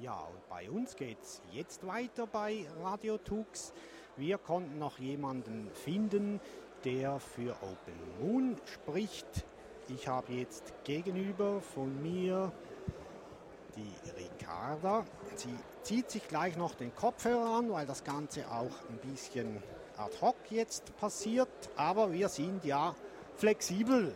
Ja, und bei uns geht es jetzt weiter bei Radio Tux. Wir konnten noch jemanden finden, der für Open Moon spricht. Ich habe jetzt gegenüber von mir die Ricarda. Sie zieht sich gleich noch den Kopfhörer an, weil das Ganze auch ein bisschen ad hoc jetzt passiert. Aber wir sind ja flexibel.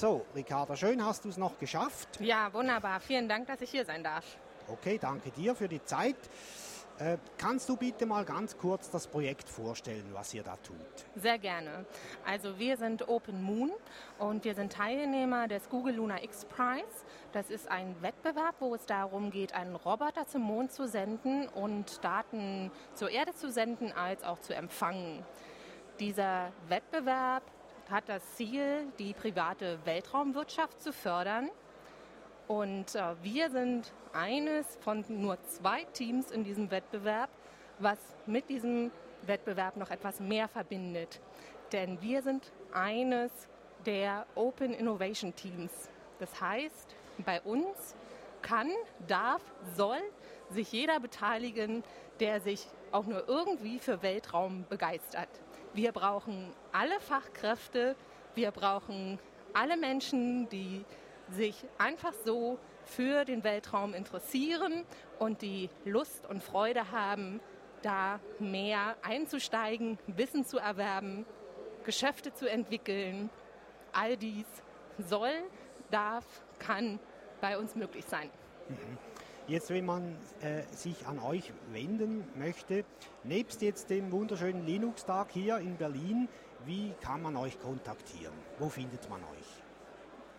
So, Ricarda, schön hast du es noch geschafft. Ja, wunderbar. Vielen Dank, dass ich hier sein darf. Okay, danke dir für die Zeit. Äh, kannst du bitte mal ganz kurz das Projekt vorstellen, was ihr da tut? Sehr gerne. Also wir sind Open Moon und wir sind Teilnehmer des Google Lunar X Prize. Das ist ein Wettbewerb, wo es darum geht, einen Roboter zum Mond zu senden und Daten zur Erde zu senden als auch zu empfangen. Dieser Wettbewerb hat das Ziel, die private Weltraumwirtschaft zu fördern und äh, wir sind eines von nur zwei Teams in diesem Wettbewerb, was mit diesem Wettbewerb noch etwas mehr verbindet. Denn wir sind eines der Open Innovation Teams. Das heißt, bei uns kann, darf, soll sich jeder beteiligen, der sich auch nur irgendwie für Weltraum begeistert. Wir brauchen alle Fachkräfte, wir brauchen alle Menschen, die sich einfach so für den Weltraum interessieren und die Lust und Freude haben, da mehr einzusteigen, Wissen zu erwerben, Geschäfte zu entwickeln. All dies soll, darf, kann bei uns möglich sein. Mhm. Jetzt, wenn man äh, sich an euch wenden möchte, nebst jetzt dem wunderschönen Linux-Tag hier in Berlin, wie kann man euch kontaktieren? Wo findet man euch?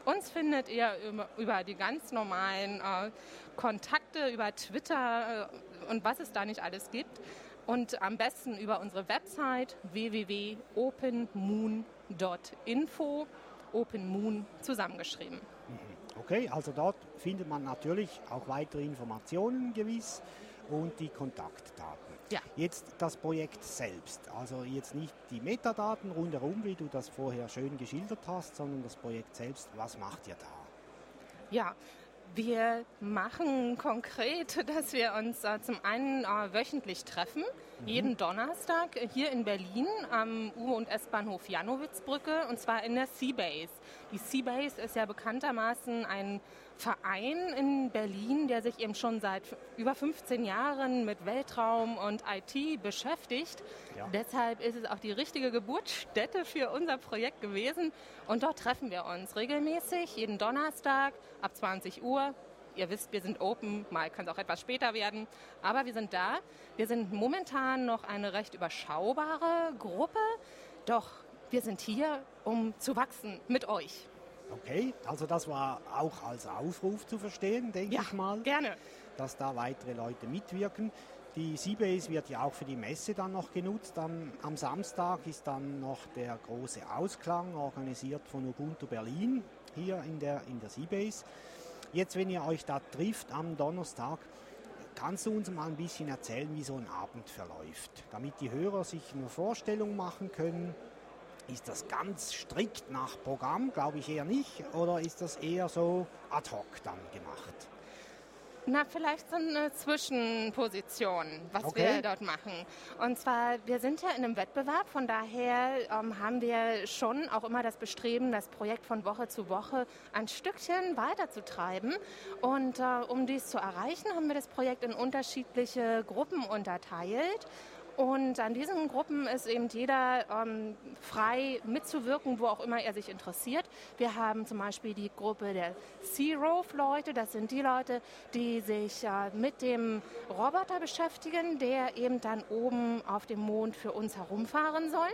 Uns findet ihr über, über die ganz normalen äh, Kontakte, über Twitter äh, und was es da nicht alles gibt. Und am besten über unsere Website www.openmoon.info. Open Moon zusammengeschrieben. Okay, also dort findet man natürlich auch weitere Informationen gewiss und die Kontaktdaten. Ja. Jetzt das Projekt selbst, also jetzt nicht die Metadaten rundherum, wie du das vorher schön geschildert hast, sondern das Projekt selbst. Was macht ihr da? Ja, wir machen konkret, dass wir uns äh, zum einen äh, wöchentlich treffen, mhm. jeden Donnerstag hier in Berlin am U- und S-Bahnhof Janowitzbrücke und zwar in der Seabase. Die Seabase ist ja bekanntermaßen ein Verein in Berlin, der sich eben schon seit über 15 Jahren mit Weltraum und IT beschäftigt. Ja. Deshalb ist es auch die richtige Geburtsstätte für unser Projekt gewesen. Und dort treffen wir uns regelmäßig, jeden Donnerstag ab 20 Uhr. Ihr wisst, wir sind open, mal kann es auch etwas später werden, aber wir sind da. Wir sind momentan noch eine recht überschaubare Gruppe, doch wir sind hier, um zu wachsen mit euch. Okay, also das war auch als Aufruf zu verstehen, denke ja, ich mal. Gerne. Dass da weitere Leute mitwirken. Die Seabase wird ja auch für die Messe dann noch genutzt. Am, am Samstag ist dann noch der große Ausklang, organisiert von Ubuntu Berlin, hier in der, in der Seabase. Jetzt, wenn ihr euch da trifft am Donnerstag, kannst du uns mal ein bisschen erzählen, wie so ein Abend verläuft, damit die Hörer sich eine Vorstellung machen können, ist das ganz strikt nach Programm? Glaube ich eher nicht. Oder ist das eher so ad hoc dann gemacht? Na, vielleicht so eine Zwischenposition, was okay. wir dort machen. Und zwar, wir sind ja in einem Wettbewerb, von daher ähm, haben wir schon auch immer das Bestreben, das Projekt von Woche zu Woche ein Stückchen weiterzutreiben. Und äh, um dies zu erreichen, haben wir das Projekt in unterschiedliche Gruppen unterteilt. Und an diesen Gruppen ist eben jeder ähm, frei mitzuwirken, wo auch immer er sich interessiert. Wir haben zum Beispiel die Gruppe der Sea-Rove-Leute. Das sind die Leute, die sich äh, mit dem Roboter beschäftigen, der eben dann oben auf dem Mond für uns herumfahren soll.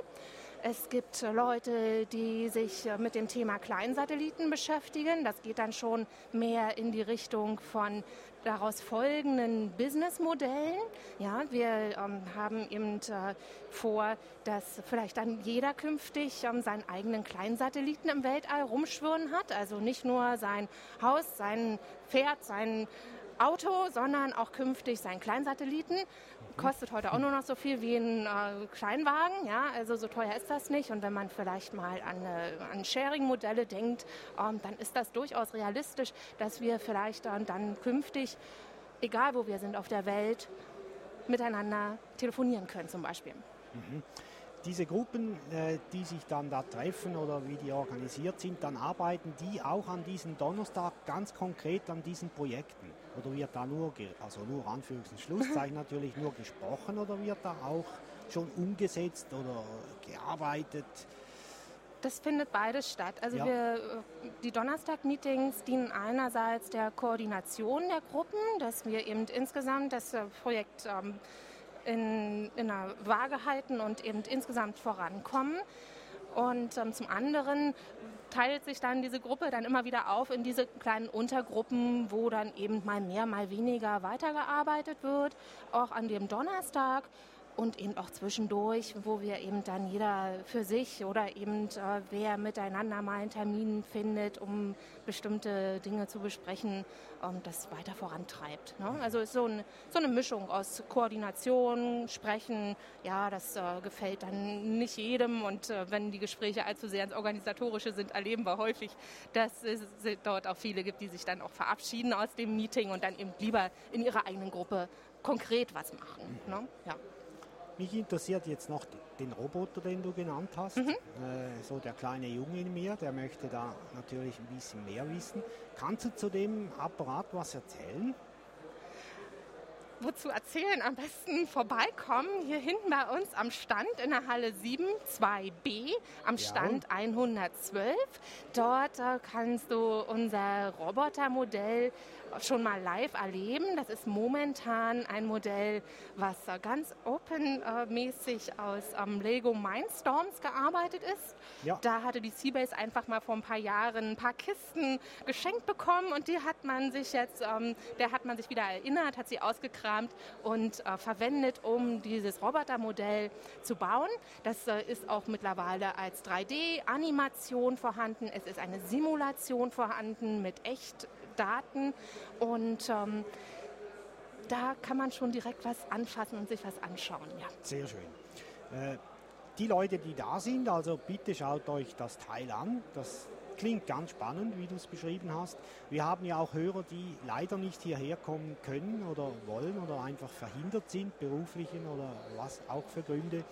Es gibt Leute, die sich mit dem Thema Kleinsatelliten beschäftigen. Das geht dann schon mehr in die Richtung von daraus folgenden Businessmodellen. Ja, wir ähm, haben eben äh, vor, dass vielleicht dann jeder künftig ähm, seinen eigenen Kleinsatelliten im Weltall rumschwirren hat. Also nicht nur sein Haus, sein Pferd, sein Auto, sondern auch künftig seinen Kleinsatelliten. Kostet heute auch nur noch so viel wie ein äh, Kleinwagen, ja, also so teuer ist das nicht. Und wenn man vielleicht mal an, äh, an Sharing-Modelle denkt, ähm, dann ist das durchaus realistisch, dass wir vielleicht dann, dann künftig, egal wo wir sind auf der Welt, miteinander telefonieren können zum Beispiel. Mhm diese Gruppen, äh, die sich dann da treffen oder wie die organisiert sind, dann arbeiten die auch an diesem Donnerstag ganz konkret an diesen Projekten? Oder wird da nur, also nur Anführungs- und Schlusszeichen natürlich nur gesprochen oder wird da auch schon umgesetzt oder gearbeitet? Das findet beides statt. Also ja. wir, äh, die Donnerstag-Meetings dienen einerseits der Koordination der Gruppen, dass wir eben insgesamt das äh, Projekt ähm, in, in einer Waage halten und eben insgesamt vorankommen. Und ähm, zum anderen teilt sich dann diese Gruppe dann immer wieder auf in diese kleinen Untergruppen, wo dann eben mal mehr, mal weniger weitergearbeitet wird. Auch an dem Donnerstag und eben auch zwischendurch, wo wir eben dann jeder für sich oder eben äh, wer miteinander mal einen Termin findet, um bestimmte Dinge zu besprechen, ähm, das weiter vorantreibt. Ne? Also ist so, ein, so, eine Mischung aus Koordination, Sprechen, ja, das äh, gefällt dann nicht jedem und äh, wenn die Gespräche allzu sehr ins Organisatorische sind, erleben wir häufig, dass es dort auch viele gibt, die sich dann auch verabschieden aus dem Meeting und dann eben lieber in ihrer eigenen Gruppe konkret was machen. Ne? Ja. Mich interessiert jetzt noch den Roboter, den du genannt hast. Mhm. Äh, so der kleine Junge in mir, der möchte da natürlich ein bisschen mehr wissen. Kannst du zu dem Apparat was erzählen? Wozu erzählen, am besten vorbeikommen. Hier hinten bei uns am Stand in der Halle 7, 2b, am Stand ja. 112. Dort äh, kannst du unser Robotermodell schon mal live erleben. Das ist momentan ein Modell, was äh, ganz open-mäßig aus ähm, Lego Mindstorms gearbeitet ist. Ja. Da hatte die Seabase einfach mal vor ein paar Jahren ein paar Kisten geschenkt bekommen und die hat man sich jetzt, ähm, der hat man sich wieder erinnert, hat sie ausgekramt und äh, verwendet, um dieses Robotermodell zu bauen. Das äh, ist auch mittlerweile als 3D-Animation vorhanden. Es ist eine Simulation vorhanden mit echt Daten und ähm, da kann man schon direkt was anfassen und sich was anschauen. Ja. Sehr schön. Äh, die Leute, die da sind, also bitte schaut euch das Teil an. Das klingt ganz spannend, wie du es beschrieben hast. Wir haben ja auch Hörer, die leider nicht hierher kommen können oder wollen oder einfach verhindert sind, beruflichen oder was auch für Gründe.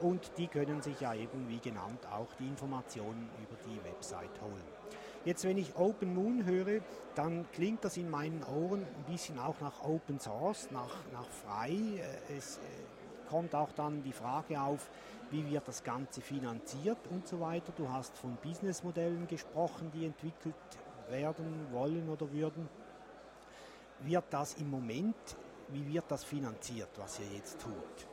Und die können sich ja eben, wie genannt, auch die Informationen über die Website holen. Jetzt, wenn ich Open Moon höre, dann klingt das in meinen Ohren ein bisschen auch nach Open Source, nach, nach frei. Äh, es äh, kommt auch dann die Frage auf, wie wird das Ganze finanziert und so weiter. Du hast von Businessmodellen gesprochen, die entwickelt werden wollen oder würden. Wird das im Moment, wie wird das finanziert, was ihr jetzt tut?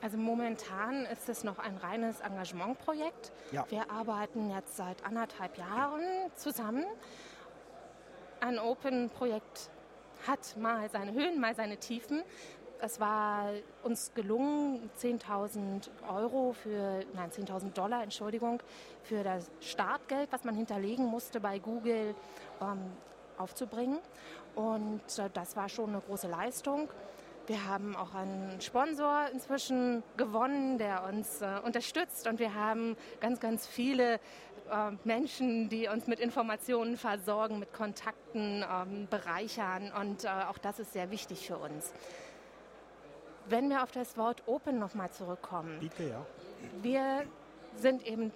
Also momentan ist es noch ein reines Engagementprojekt. Ja. Wir arbeiten jetzt seit anderthalb Jahren zusammen. Ein Open-Projekt hat mal seine Höhen, mal seine Tiefen. Es war uns gelungen, 10.000 Euro für, nein, 10.000 Dollar, Entschuldigung, für das Startgeld, was man hinterlegen musste bei Google, ähm, aufzubringen. Und äh, das war schon eine große Leistung. Wir haben auch einen Sponsor inzwischen gewonnen, der uns äh, unterstützt und wir haben ganz, ganz viele äh, Menschen, die uns mit Informationen versorgen, mit Kontakten ähm, bereichern und äh, auch das ist sehr wichtig für uns. Wenn wir auf das Wort Open nochmal zurückkommen. Bitte, ja. Wir sind eben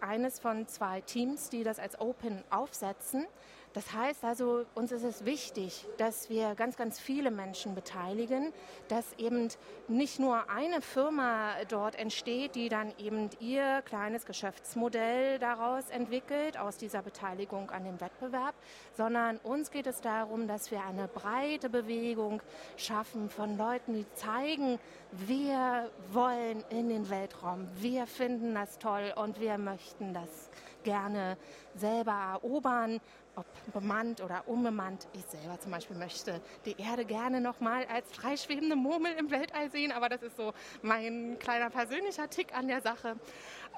eines von zwei Teams, die das als Open aufsetzen. Das heißt also, uns ist es wichtig, dass wir ganz, ganz viele Menschen beteiligen, dass eben nicht nur eine Firma dort entsteht, die dann eben ihr kleines Geschäftsmodell daraus entwickelt, aus dieser Beteiligung an dem Wettbewerb, sondern uns geht es darum, dass wir eine breite Bewegung schaffen von Leuten, die zeigen, wir wollen in den Weltraum, wir finden das toll und wir möchten das gerne selber erobern, ob bemannt oder unbemannt. Ich selber zum Beispiel möchte die Erde gerne nochmal als freischwebende Murmel im Weltall sehen, aber das ist so mein kleiner persönlicher Tick an der Sache.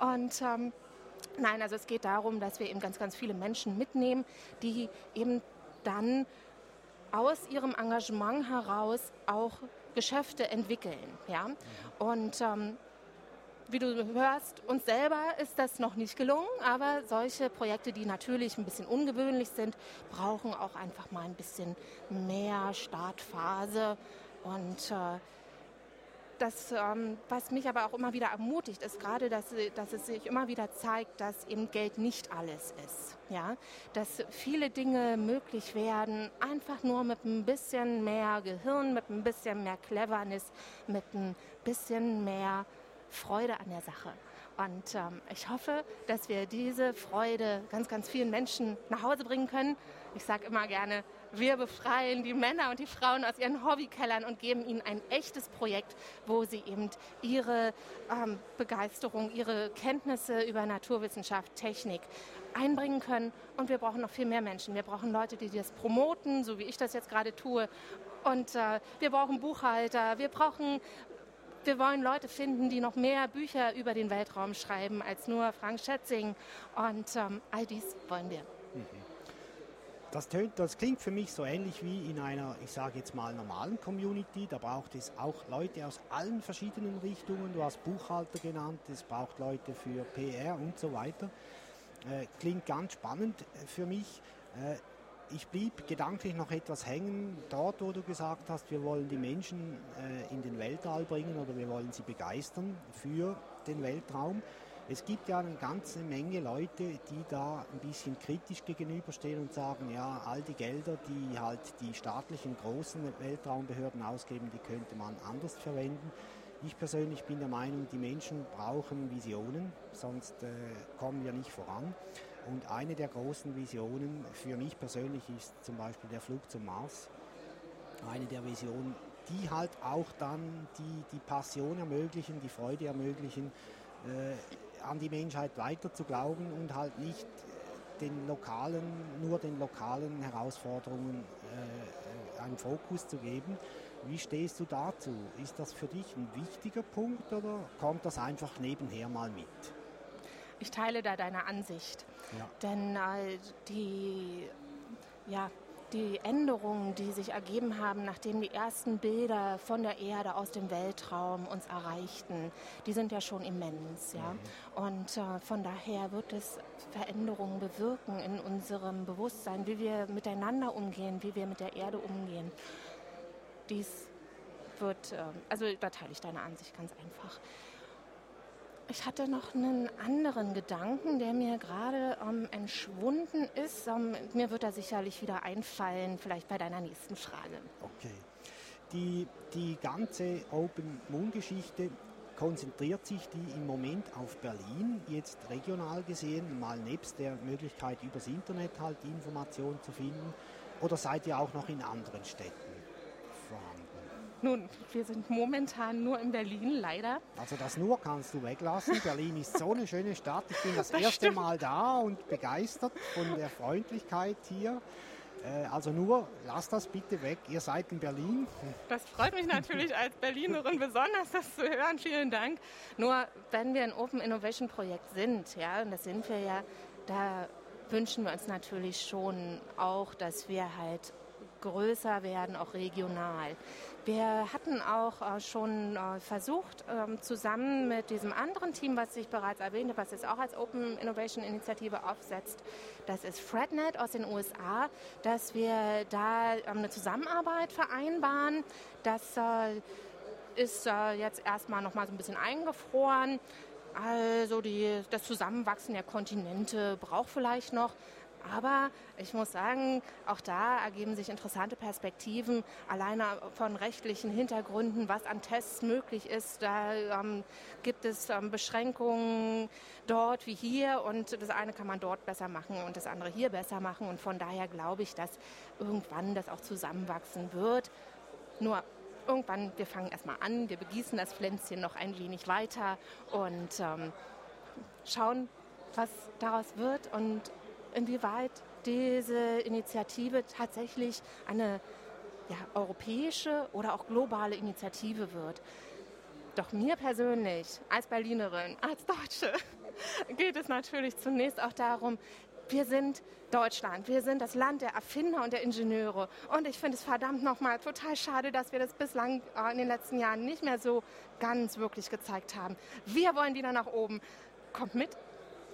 Und ähm, nein, also es geht darum, dass wir eben ganz, ganz viele Menschen mitnehmen, die eben dann aus ihrem Engagement heraus auch Geschäfte entwickeln. Ja? Und ähm, wie du hörst, uns selber ist das noch nicht gelungen, aber solche Projekte, die natürlich ein bisschen ungewöhnlich sind, brauchen auch einfach mal ein bisschen mehr Startphase. Und äh, das, ähm, was mich aber auch immer wieder ermutigt, ist gerade, dass, dass es sich immer wieder zeigt, dass eben Geld nicht alles ist. Ja? Dass viele Dinge möglich werden, einfach nur mit ein bisschen mehr Gehirn, mit ein bisschen mehr Cleverness, mit ein bisschen mehr Freude an der Sache. Und ähm, ich hoffe, dass wir diese Freude ganz, ganz vielen Menschen nach Hause bringen können. Ich sage immer gerne, wir befreien die Männer und die Frauen aus ihren Hobbykellern und geben ihnen ein echtes Projekt, wo sie eben ihre ähm, Begeisterung, ihre Kenntnisse über Naturwissenschaft, Technik einbringen können. Und wir brauchen noch viel mehr Menschen. Wir brauchen Leute, die das promoten, so wie ich das jetzt gerade tue. Und äh, wir brauchen Buchhalter, wir brauchen wir wollen Leute finden, die noch mehr Bücher über den Weltraum schreiben als nur Frank Schätzing. Und ähm, all dies wollen wir. Mhm. Das, tönt, das, klingt für mich so ähnlich wie in einer, ich sage jetzt mal, normalen Community. Da braucht es auch Leute aus allen verschiedenen Richtungen. Du hast Buchhalter genannt, es braucht Leute für PR und so weiter. Äh, klingt ganz spannend für mich. Äh, ich blieb gedanklich noch etwas hängen dort, wo du gesagt hast, wir wollen die Menschen äh, in den Weltall bringen oder wir wollen sie begeistern für den Weltraum. Es gibt ja eine ganze Menge Leute, die da ein bisschen kritisch gegenüberstehen und sagen, ja, all die Gelder, die halt die staatlichen großen Weltraumbehörden ausgeben, die könnte man anders verwenden. Ich persönlich bin der Meinung, die Menschen brauchen Visionen, sonst äh, kommen wir nicht voran. Und eine der großen Visionen für mich persönlich ist zum Beispiel der Flug zum Mars. Eine der Visionen, die halt auch dann die, die Passion ermöglichen, die Freude ermöglichen, äh, an die Menschheit weiter zu glauben und halt nicht den lokalen, nur den lokalen Herausforderungen äh, einen Fokus zu geben. Wie stehst du dazu? Ist das für dich ein wichtiger Punkt oder kommt das einfach nebenher mal mit? Ich teile da deine Ansicht. Ja. Denn äh, die, ja, die Änderungen, die sich ergeben haben, nachdem die ersten Bilder von der Erde aus dem Weltraum uns erreichten, die sind ja schon immens. Ja? Mhm. Und äh, von daher wird es Veränderungen bewirken in unserem Bewusstsein, wie wir miteinander umgehen, wie wir mit der Erde umgehen. Dies wird, äh, also da teile ich deine Ansicht ganz einfach. Ich hatte noch einen anderen Gedanken, der mir gerade ähm, entschwunden ist. Ähm, mir wird er sicherlich wieder einfallen, vielleicht bei deiner nächsten Frage. Okay. Die, die ganze Open Moon-Geschichte konzentriert sich die im Moment auf Berlin, jetzt regional gesehen, mal nebst der Möglichkeit übers Internet halt die Informationen zu finden? Oder seid ihr auch noch in anderen Städten? Nun, wir sind momentan nur in Berlin, leider. Also das nur kannst du weglassen. Berlin ist so eine schöne Stadt. Ich bin das, das erste stimmt. Mal da und begeistert von der Freundlichkeit hier. Äh, also nur, lass das bitte weg. Ihr seid in Berlin. Das freut mich natürlich als Berlinerin besonders, das zu hören. Vielen Dank. Nur, wenn wir ein Open Innovation Projekt sind, ja, und das sind wir ja, da wünschen wir uns natürlich schon auch, dass wir halt größer werden, auch regional. Wir hatten auch äh, schon äh, versucht, ähm, zusammen mit diesem anderen Team, was ich bereits erwähnte, was jetzt auch als Open Innovation Initiative aufsetzt, das ist FredNet aus den USA, dass wir da ähm, eine Zusammenarbeit vereinbaren. Das äh, ist jetzt erstmal noch mal so ein bisschen eingefroren. Also die, das Zusammenwachsen der Kontinente braucht vielleicht noch. Aber ich muss sagen, auch da ergeben sich interessante Perspektiven, alleine von rechtlichen Hintergründen, was an Tests möglich ist. Da ähm, gibt es ähm, Beschränkungen dort wie hier und das eine kann man dort besser machen und das andere hier besser machen. Und von daher glaube ich, dass irgendwann das auch zusammenwachsen wird. Nur irgendwann, wir fangen erstmal an, wir begießen das Pflänzchen noch ein wenig weiter und ähm, schauen, was daraus wird und inwieweit diese Initiative tatsächlich eine ja, europäische oder auch globale Initiative wird. Doch mir persönlich, als Berlinerin, als Deutsche, geht es natürlich zunächst auch darum, Wir sind Deutschland. Wir sind das Land der Erfinder und der Ingenieure. Und ich finde es verdammt nochmal total schade, dass wir das bislang äh, in den letzten Jahren nicht mehr so ganz wirklich gezeigt haben. Wir wollen wieder nach oben. Kommt mit.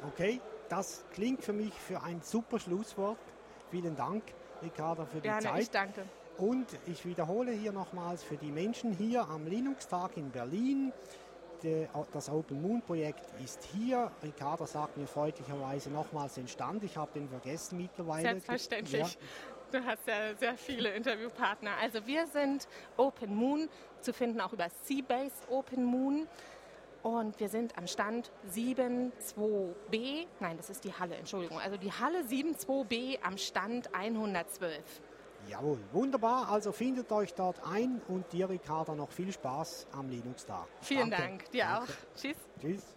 Okay, das klingt für mich für ein super Schlusswort. Vielen Dank, Ricarda, für die Gerne, Zeit. ich danke. Und ich wiederhole hier nochmals für die Menschen hier am Linux-Tag in Berlin. Das Open Moon Projekt ist hier. Ricarda sagt mir freundlicherweise nochmals den Stand. Ich habe den vergessen mittlerweile. Selbstverständlich. Ja. Du hast ja sehr viele Interviewpartner. Also wir sind Open Moon, zu finden auch über Seabase Open Moon. Und wir sind am Stand 72b. Nein, das ist die Halle, Entschuldigung. Also die Halle 72b am Stand 112. Jawohl, wunderbar. Also findet euch dort ein und dir, Ricarda, noch viel Spaß am Linux-Tag. Vielen Danke. Dank, dir Danke. auch. Tschüss. Tschüss.